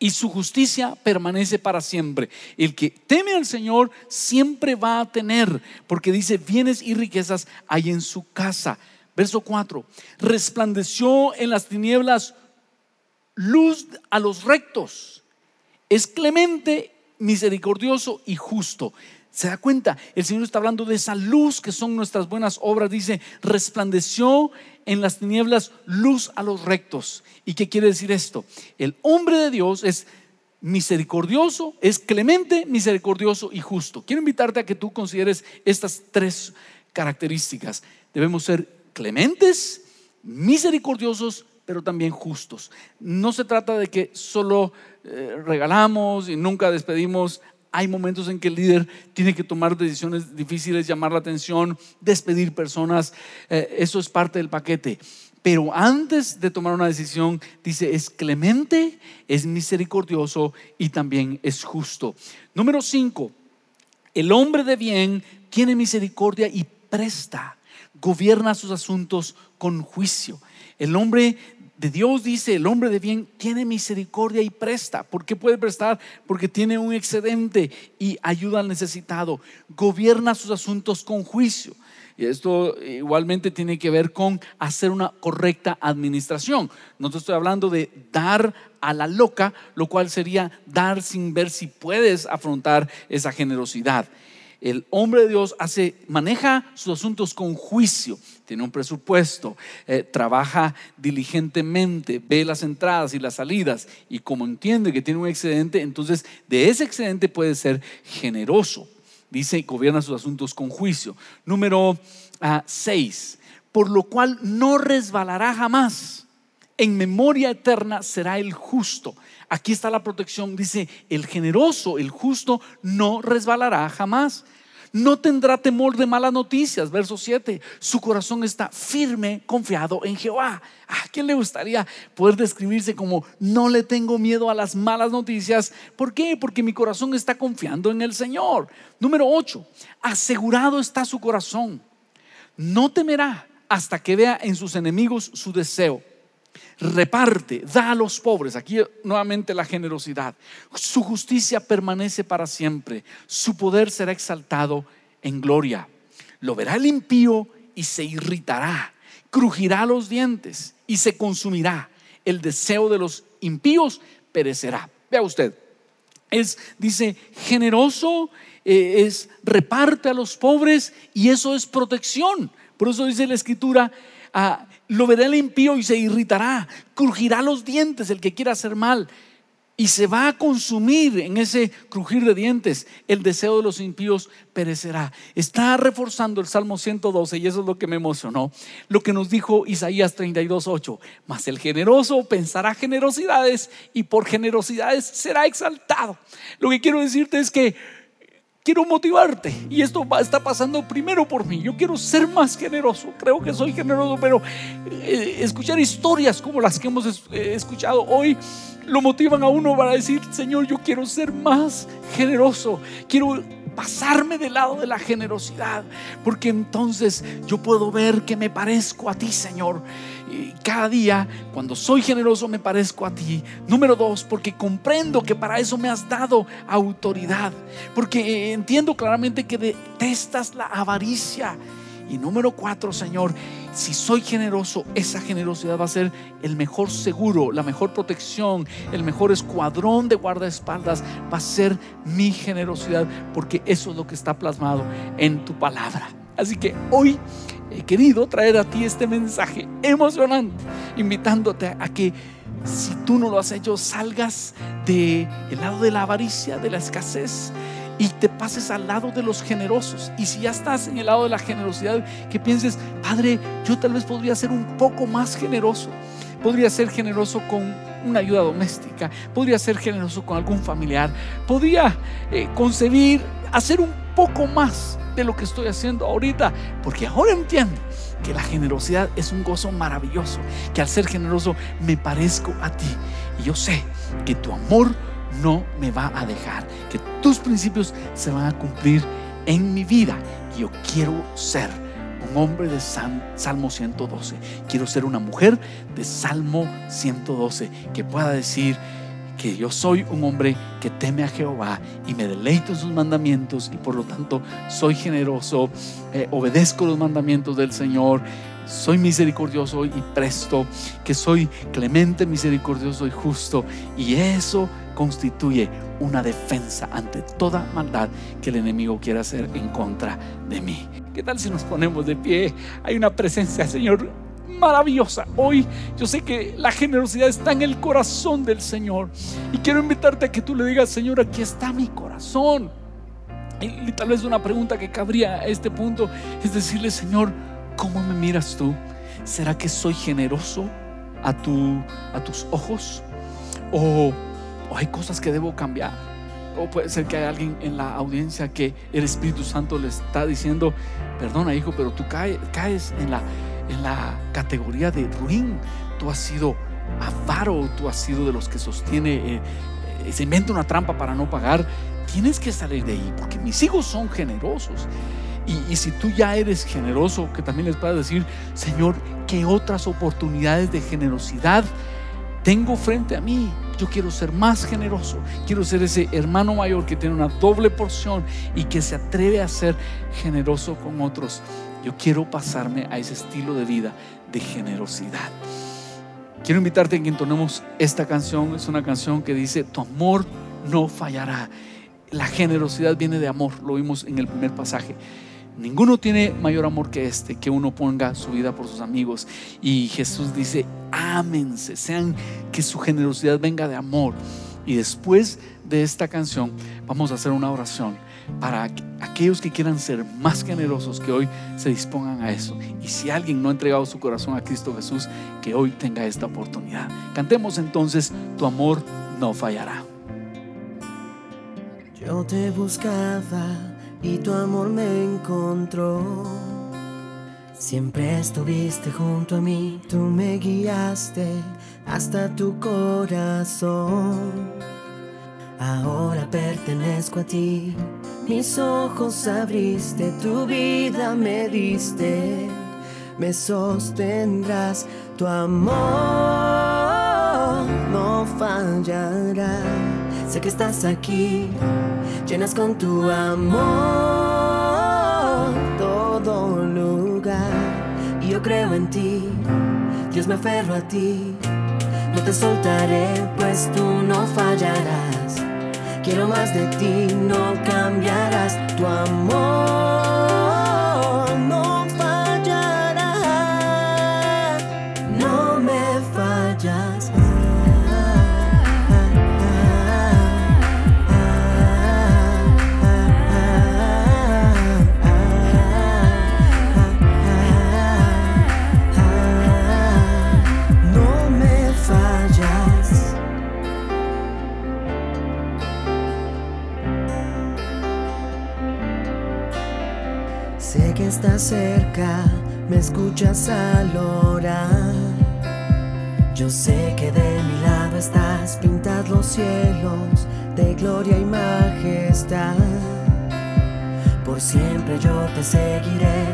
Speaker 2: y su justicia permanece para siempre. El que teme al Señor siempre va a tener, porque dice, bienes y riquezas hay en su casa. Verso 4, resplandeció en las tinieblas luz a los rectos. Es clemente, misericordioso y justo. ¿Se da cuenta? El Señor está hablando de esa luz que son nuestras buenas obras. Dice, resplandeció en las tinieblas luz a los rectos. ¿Y qué quiere decir esto? El hombre de Dios es misericordioso, es clemente, misericordioso y justo. Quiero invitarte a que tú consideres estas tres características. Debemos ser clementes, misericordiosos pero también justos. No se trata de que solo eh, regalamos y nunca despedimos. Hay momentos en que el líder tiene que tomar decisiones difíciles, llamar la atención, despedir personas. Eh, eso es parte del paquete. Pero antes de tomar una decisión, dice, es clemente, es misericordioso y también es justo. Número cinco, el hombre de bien tiene misericordia y presta, gobierna sus asuntos con juicio. El hombre de Dios dice, el hombre de bien tiene misericordia y presta. ¿Por qué puede prestar? Porque tiene un excedente y ayuda al necesitado. Gobierna sus asuntos con juicio. Y esto igualmente tiene que ver con hacer una correcta administración. No te estoy hablando de dar a la loca, lo cual sería dar sin ver si puedes afrontar esa generosidad. El hombre de Dios maneja sus asuntos con juicio, tiene un presupuesto, eh, trabaja diligentemente, ve las entradas y las salidas y como entiende que tiene un excedente, entonces de ese excedente puede ser generoso. Dice, gobierna sus asuntos con juicio. Número 6, ah, por lo cual no resbalará jamás. En memoria eterna será el justo. Aquí está la protección. Dice, el generoso, el justo, no resbalará jamás. No tendrá temor de malas noticias. Verso 7. Su corazón está firme, confiado en Jehová. ¿A quién le gustaría poder describirse como no le tengo miedo a las malas noticias? ¿Por qué? Porque mi corazón está confiando en el Señor. Número 8. Asegurado está su corazón. No temerá hasta que vea en sus enemigos su deseo reparte, da a los pobres. Aquí nuevamente la generosidad. Su justicia permanece para siempre. Su poder será exaltado en gloria. Lo verá el impío y se irritará. Crujirá los dientes y se consumirá. El deseo de los impíos perecerá. Vea usted. Es, dice, generoso, eh, es reparte a los pobres y eso es protección. Por eso dice la escritura, ah, lo verá el impío y se irritará, crujirá los dientes el que quiera hacer mal y se va a consumir en ese crujir de dientes. El deseo de los impíos perecerá. Está reforzando el Salmo 112 y eso es lo que me emocionó. Lo que nos dijo Isaías 32:8. Mas el generoso pensará generosidades y por generosidades será exaltado. Lo que quiero decirte es que quiero motivarte. Y esto está pasando primero por mí. Yo quiero ser más generoso. Creo que soy generoso, pero eh, escuchar historias como las que hemos eh, escuchado hoy lo motivan a uno para decir, Señor, yo quiero ser más generoso. Quiero pasarme del lado de la generosidad, porque entonces yo puedo ver que me parezco a ti, Señor cada día, cuando soy generoso, me parezco a ti. Número dos, porque comprendo que para eso me has dado autoridad. Porque entiendo claramente que detestas la avaricia. Y número cuatro, Señor, si soy generoso, esa generosidad va a ser el mejor seguro, la mejor protección, el mejor escuadrón de guardaespaldas. Va a ser mi generosidad, porque eso es lo que está plasmado en tu palabra. Así que hoy he querido traer a ti este mensaje emocionante, invitándote a que si tú no lo has hecho, salgas del lado de la avaricia, de la escasez y te pases al lado de los generosos. Y si ya estás en el lado de la generosidad, que pienses, Padre, yo tal vez podría ser un poco más generoso. Podría ser generoso con una ayuda doméstica, podría ser generoso con algún familiar, podría eh, concebir hacer un poco más de lo que estoy haciendo ahorita, porque ahora entiendo que la generosidad es un gozo maravilloso, que al ser generoso me parezco a ti. Y yo sé que tu amor no me va a dejar, que tus principios se van a cumplir en mi vida. Y yo quiero ser un hombre de Salmo 112. Quiero ser una mujer de Salmo 112 que pueda decir que yo soy un hombre que teme a Jehová y me deleito en sus mandamientos y por lo tanto soy generoso, eh, obedezco los mandamientos del Señor, soy misericordioso y presto, que soy clemente, misericordioso y justo y eso constituye una defensa ante toda maldad que el enemigo quiera hacer en contra de mí. ¿Qué tal si nos ponemos de pie? Hay una presencia, Señor, maravillosa. Hoy yo sé que la generosidad está en el corazón del Señor. Y quiero invitarte a que tú le digas, Señor, aquí está mi corazón. Y tal vez una pregunta que cabría a este punto es decirle, Señor, ¿cómo me miras tú? ¿Será que soy generoso a, tu, a tus ojos? ¿O, ¿O hay cosas que debo cambiar? O puede ser que hay alguien en la audiencia que el Espíritu Santo le está diciendo, perdona hijo, pero tú caes, caes en la en la categoría de ruin. Tú has sido avaro, tú has sido de los que sostiene, eh, eh, se inventa una trampa para no pagar. Tienes que salir de ahí, porque mis hijos son generosos. Y, si tú ya eres generoso, que también les puedas decir, Señor, ¿qué otras oportunidades de generosidad tengo frente a mí? Yo quiero ser más generoso. Quiero ser ese hermano mayor que tiene una doble porción y que se atreve a ser generoso con otros. Yo quiero pasarme a ese estilo de vida de generosidad. Quiero invitarte a que entonemos esta canción. Es una canción que dice, tu amor no fallará. La generosidad viene de amor, lo vimos en el primer pasaje. Ninguno tiene mayor amor que este, que uno ponga su vida por sus amigos. Y Jesús dice, ámense, sean que su generosidad venga de amor. Y después de esta canción vamos a hacer una oración para aquellos que quieran ser más generosos, que hoy se dispongan a eso. Y si alguien no ha entregado su corazón a Cristo Jesús, que hoy tenga esta oportunidad. Cantemos entonces, tu amor no fallará.
Speaker 6: Yo te buscaba y tu amor me encontró. Siempre estuviste junto a mí, tú me guiaste hasta tu corazón. Ahora pertenezco a ti, mis ojos abriste, tu vida me diste, me sostendrás, tu amor no fallará. Sé que estás aquí, llenas con tu amor todo lugar. Y yo creo en ti, Dios me aferro a ti, no te soltaré, pues tú no fallarás. Quiero más de ti, no cambiarás tu amor, cerca, me escuchas al orar. Yo sé que de mi lado estás, pintas los cielos de gloria y majestad. Por siempre yo te seguiré,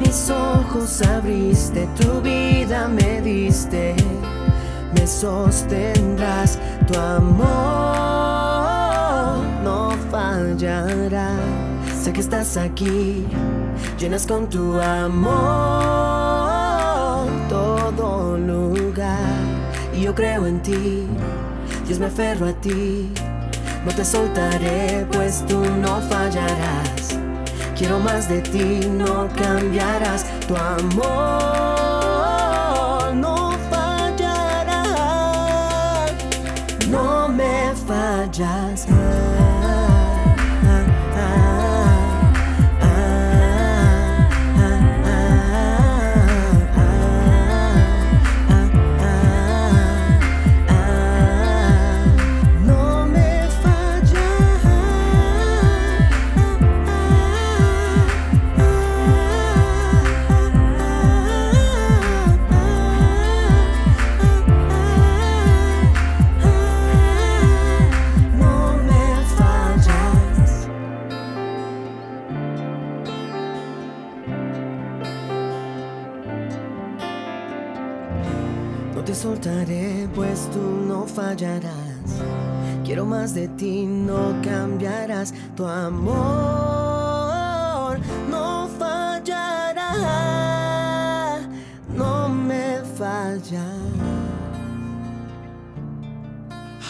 Speaker 6: mis ojos abriste, tu vida me diste, me sostendrás, tu amor no fallará. Sé que estás aquí, llenas con tu amor todo lugar. Y yo creo en ti, Dios me aferro a ti. No te soltaré, pues tú no fallarás. Quiero más de ti, no cambiarás. Tu amor no fallará. No me fallas.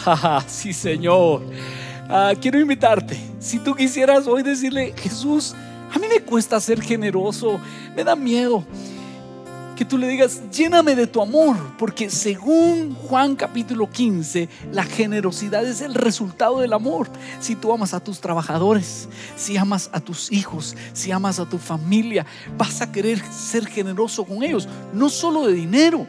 Speaker 6: *laughs*
Speaker 2: sí, Señor. Ah, quiero invitarte. Si tú quisieras hoy decirle, Jesús, a mí me cuesta ser generoso, me da miedo. Que tú le digas, lléname de tu amor, porque según Juan capítulo 15, la generosidad es el resultado del amor. Si tú amas a tus trabajadores, si amas a tus hijos, si amas a tu familia, vas a querer ser generoso con ellos, no solo de dinero,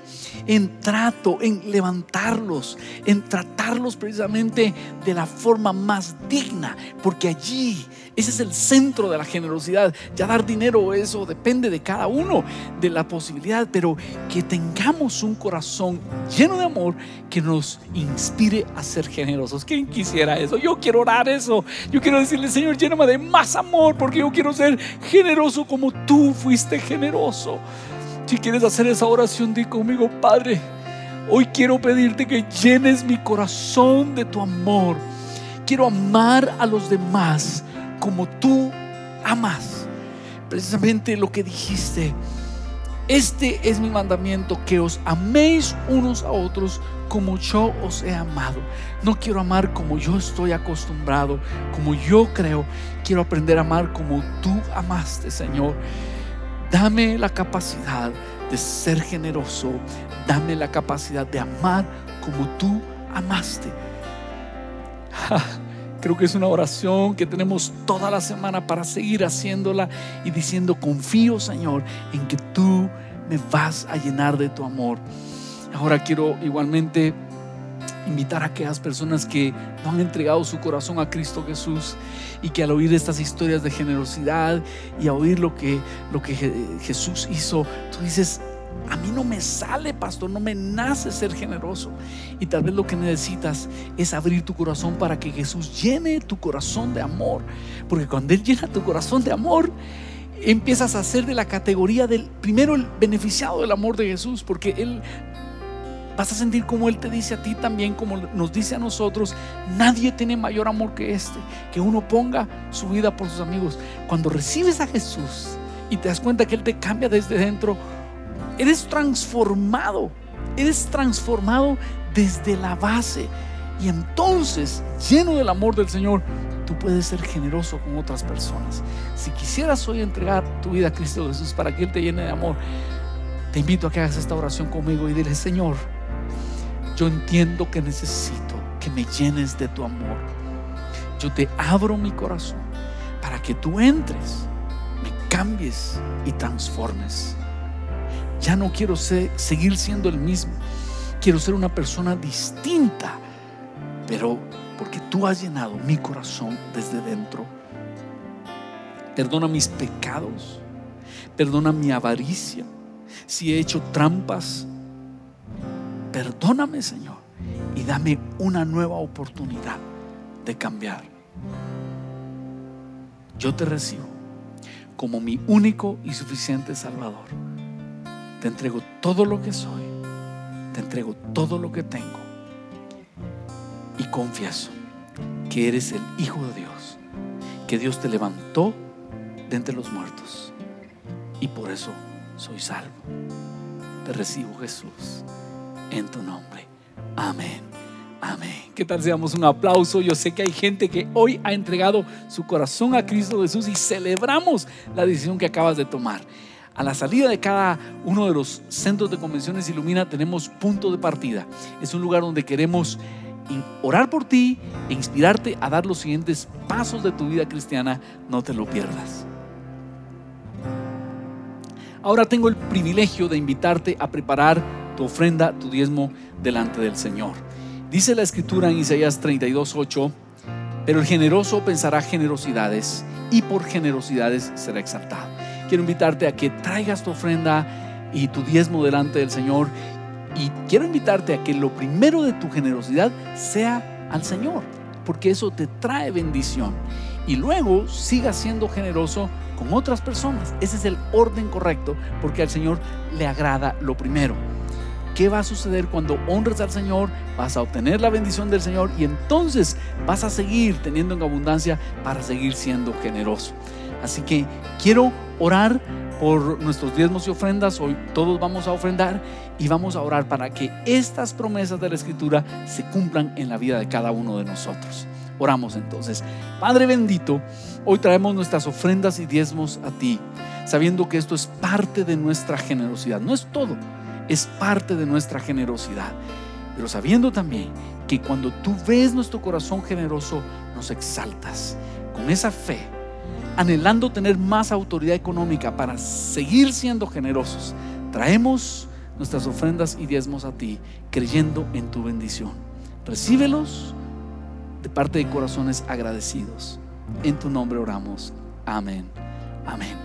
Speaker 2: en trato, en levantarlos, en tratarlos precisamente de la forma más digna, porque allí ese es el centro de la generosidad. Ya dar dinero, eso depende de cada uno, de la posibilidad, pero que tengamos un corazón lleno de amor que nos inspire a ser generosos. ¿Quién quisiera eso? Yo quiero orar eso. Yo quiero decirle, Señor, lléname de más amor, porque yo quiero ser generoso como tú fuiste generoso. Si quieres hacer esa oración, di conmigo, Padre. Hoy quiero pedirte que llenes mi corazón de tu amor. Quiero amar a los demás como tú amas. Precisamente lo que dijiste. Este es mi mandamiento, que os améis unos a otros como yo os he amado. No quiero amar como yo estoy acostumbrado, como yo creo. Quiero aprender a amar como tú amaste, Señor. Dame la capacidad de ser generoso. Dame la capacidad de amar como tú amaste. *laughs* Creo que es una oración que tenemos toda la semana para seguir haciéndola y diciendo, confío Señor en que tú me vas a llenar de tu amor. Ahora quiero igualmente invitar a aquellas personas que no han entregado su corazón a Cristo Jesús y que al oír estas historias de generosidad y a oír lo que, lo que Jesús hizo, tú dices, a mí no me sale, pastor, no me nace ser generoso. Y tal vez lo que necesitas es abrir tu corazón para que Jesús llene tu corazón de amor. Porque cuando Él llena tu corazón de amor, empiezas a ser de la categoría del, primero, el beneficiado del amor de Jesús. Porque Él vas a sentir como Él te dice a ti también, como nos dice a nosotros, nadie tiene mayor amor que este, que uno ponga su vida por sus amigos. Cuando recibes a Jesús y te das cuenta que Él te cambia desde dentro, eres transformado, eres transformado desde la base. Y entonces, lleno del amor del Señor, tú puedes ser generoso con otras personas. Si quisieras hoy entregar tu vida a Cristo Jesús para que Él te llene de amor, te invito a que hagas esta oración conmigo y dile, Señor, yo entiendo que necesito que me llenes de tu amor. Yo te abro mi corazón para que tú entres, me cambies y transformes. Ya no quiero seguir siendo el mismo. Quiero ser una persona distinta. Pero porque tú has llenado mi corazón desde dentro. Perdona mis pecados. Perdona mi avaricia. Si he hecho trampas, perdóname, Señor. Y dame una nueva oportunidad de cambiar. Yo te recibo como mi único y suficiente Salvador. Te entrego todo lo que soy. Te entrego todo lo que tengo. Y confieso que eres el Hijo de Dios. Que Dios te levantó de entre los muertos. Y por eso soy salvo. Te recibo Jesús en tu nombre. Amén. Amén. ¿Qué tal si damos un aplauso? Yo sé que hay gente que hoy ha entregado su corazón a Cristo Jesús y celebramos la decisión que acabas de tomar. A la salida de cada uno de los centros de convenciones Ilumina tenemos punto de partida. Es un lugar donde queremos orar por ti e inspirarte a dar los siguientes pasos de tu vida cristiana. No te lo pierdas. Ahora tengo el privilegio de invitarte a preparar tu ofrenda, tu diezmo delante del Señor. Dice la escritura en Isaías 32:8, pero el generoso pensará generosidades y por generosidades será exaltado quiero invitarte a que traigas tu ofrenda y tu diezmo delante del Señor. Y quiero invitarte a que lo primero de tu generosidad sea al Señor, porque eso te trae bendición. Y luego sigas siendo generoso con otras personas. Ese es el orden correcto, porque al Señor le agrada lo primero. ¿qué va a suceder cuando honres al Señor? Vas a obtener la bendición del Señor y entonces vas a seguir teniendo en abundancia para seguir siendo generoso. Así que quiero orar por nuestros diezmos y ofrendas. Hoy todos vamos a ofrendar y vamos a orar para que estas promesas de la Escritura se cumplan en la vida de cada uno de nosotros. Oramos entonces. Padre bendito, hoy traemos nuestras ofrendas y diezmos a ti, sabiendo que esto es parte de nuestra generosidad. No es todo, es parte de nuestra generosidad. Pero sabiendo también que cuando tú ves nuestro corazón generoso, nos exaltas. Con esa fe, anhelando tener más autoridad económica para seguir siendo generosos, traemos nuestras ofrendas y diezmos a ti, creyendo en tu bendición. Recíbelos de parte de corazones agradecidos. En tu nombre oramos. Amén. Amén.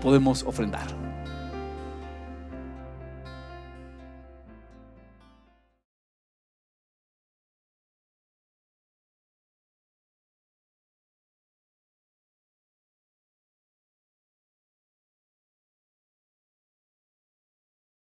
Speaker 2: Podemos ofrendar.